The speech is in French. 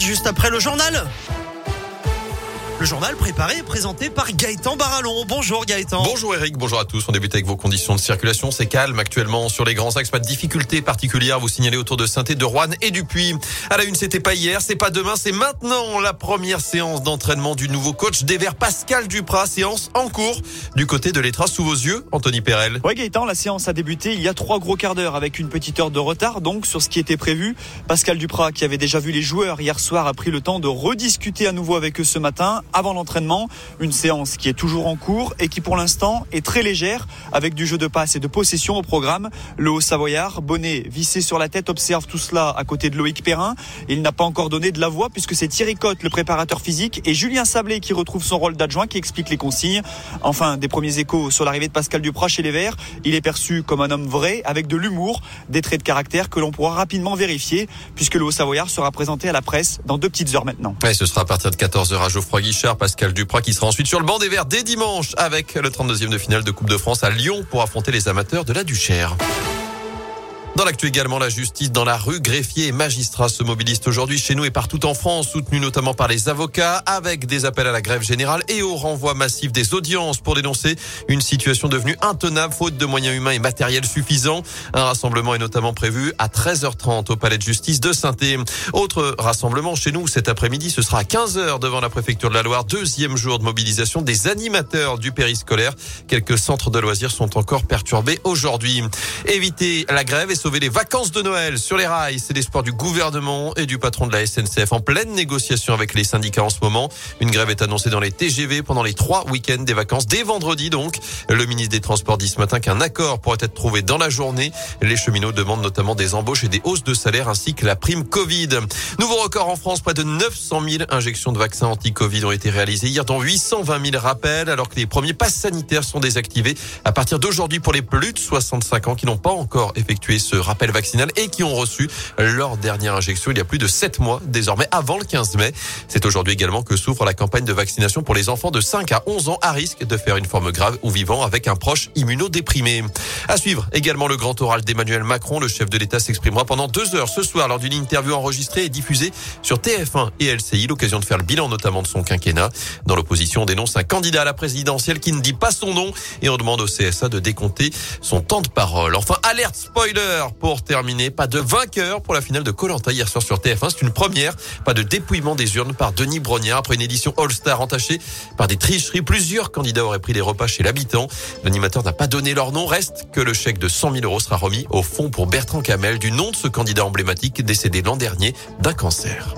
Juste après le journal. Le journal préparé et présenté par Gaëtan Barallon. Bonjour Gaëtan. Bonjour Eric, bonjour à tous. On débute avec vos conditions de circulation. C'est calme actuellement sur les grands axes. Pas de difficultés particulières. Vous signalez autour de saint de Rouen et du Puy. À la une, c'était pas hier, c'est pas demain, c'est maintenant la première séance d'entraînement du nouveau coach des Verts Pascal Duprat. Séance en cours du côté de l'Etra sous vos yeux, Anthony Perel. Ouais Gaëtan, la séance a débuté il y a trois gros quarts d'heure avec une petite heure de retard donc sur ce qui était prévu. Pascal Duprat qui avait déjà vu les joueurs hier soir a pris le temps de rediscuter à nouveau avec eux ce matin avant l'entraînement. Une séance qui est toujours en cours et qui pour l'instant est très légère avec du jeu de passe et de possession au programme. Le Haut-Savoyard, bonnet vissé sur la tête, observe tout cela à côté de Loïc Perrin. Il n'a pas encore donné de la voix puisque c'est Thierry Cotte, le préparateur physique, et Julien Sablé qui retrouve son rôle d'adjoint qui explique les consignes. Enfin, des premiers échos sur l'arrivée de Pascal Duprat chez les Verts. Il est perçu comme un homme vrai, avec de l'humour, des traits de caractère que l'on pourra rapidement vérifier puisque le Haut-Savoyard sera présenté à la presse dans deux petites heures maintenant. Et ce sera à partir de 14h à Geoffroy. Pascal Duprat qui sera ensuite sur le banc des Verts dès dimanche avec le 32e de finale de Coupe de France à Lyon pour affronter les amateurs de la Duchère. Dans l'actu également, la justice dans la rue, greffiers et magistrats se mobilisent aujourd'hui chez nous et partout en France, soutenus notamment par les avocats, avec des appels à la grève générale et au renvoi massif des audiences pour dénoncer une situation devenue intenable, faute de moyens humains et matériels suffisants. Un rassemblement est notamment prévu à 13h30 au palais de justice de saint Autre rassemblement chez nous cet après-midi, ce sera à 15h devant la préfecture de la Loire, deuxième jour de mobilisation des animateurs du périscolaire. Quelques centres de loisirs sont encore perturbés aujourd'hui. Éviter la grève et sauver les vacances de Noël sur les rails. C'est l'espoir du gouvernement et du patron de la SNCF en pleine négociation avec les syndicats en ce moment. Une grève est annoncée dans les TGV pendant les trois week-ends des vacances, dès vendredi donc. Le ministre des Transports dit ce matin qu'un accord pourrait être trouvé dans la journée. Les cheminots demandent notamment des embauches et des hausses de salaire ainsi que la prime Covid. Nouveau record en France, près de 900 000 injections de vaccins anti-Covid ont été réalisées hier, dont 820 000 rappels, alors que les premiers passes sanitaires sont désactivés à partir d'aujourd'hui pour les plus de 65 ans qui n'ont pas encore effectué ce rappel vaccinal et qui ont reçu leur dernière injection il y a plus de 7 mois désormais avant le 15 mai. C'est aujourd'hui également que s'ouvre la campagne de vaccination pour les enfants de 5 à 11 ans à risque de faire une forme grave ou vivant avec un proche immunodéprimé. À suivre également le grand oral d'Emmanuel Macron. Le chef de l'État s'exprimera pendant deux heures ce soir lors d'une interview enregistrée et diffusée sur TF1 et LCI. L'occasion de faire le bilan notamment de son quinquennat. Dans l'opposition, on dénonce un candidat à la présidentielle qui ne dit pas son nom et on demande au CSA de décompter son temps de parole. Enfin, alerte spoiler pour terminer. Pas de vainqueur pour la finale de Colanta hier soir sur TF1. C'est une première. Pas de dépouillement des urnes par Denis Brognard après une édition All-Star entachée par des tricheries. Plusieurs candidats auraient pris des repas chez l'habitant. L'animateur n'a pas donné leur nom. Reste que le chèque de 100 000 euros sera remis au fond pour Bertrand Camel du nom de ce candidat emblématique décédé l'an dernier d'un cancer.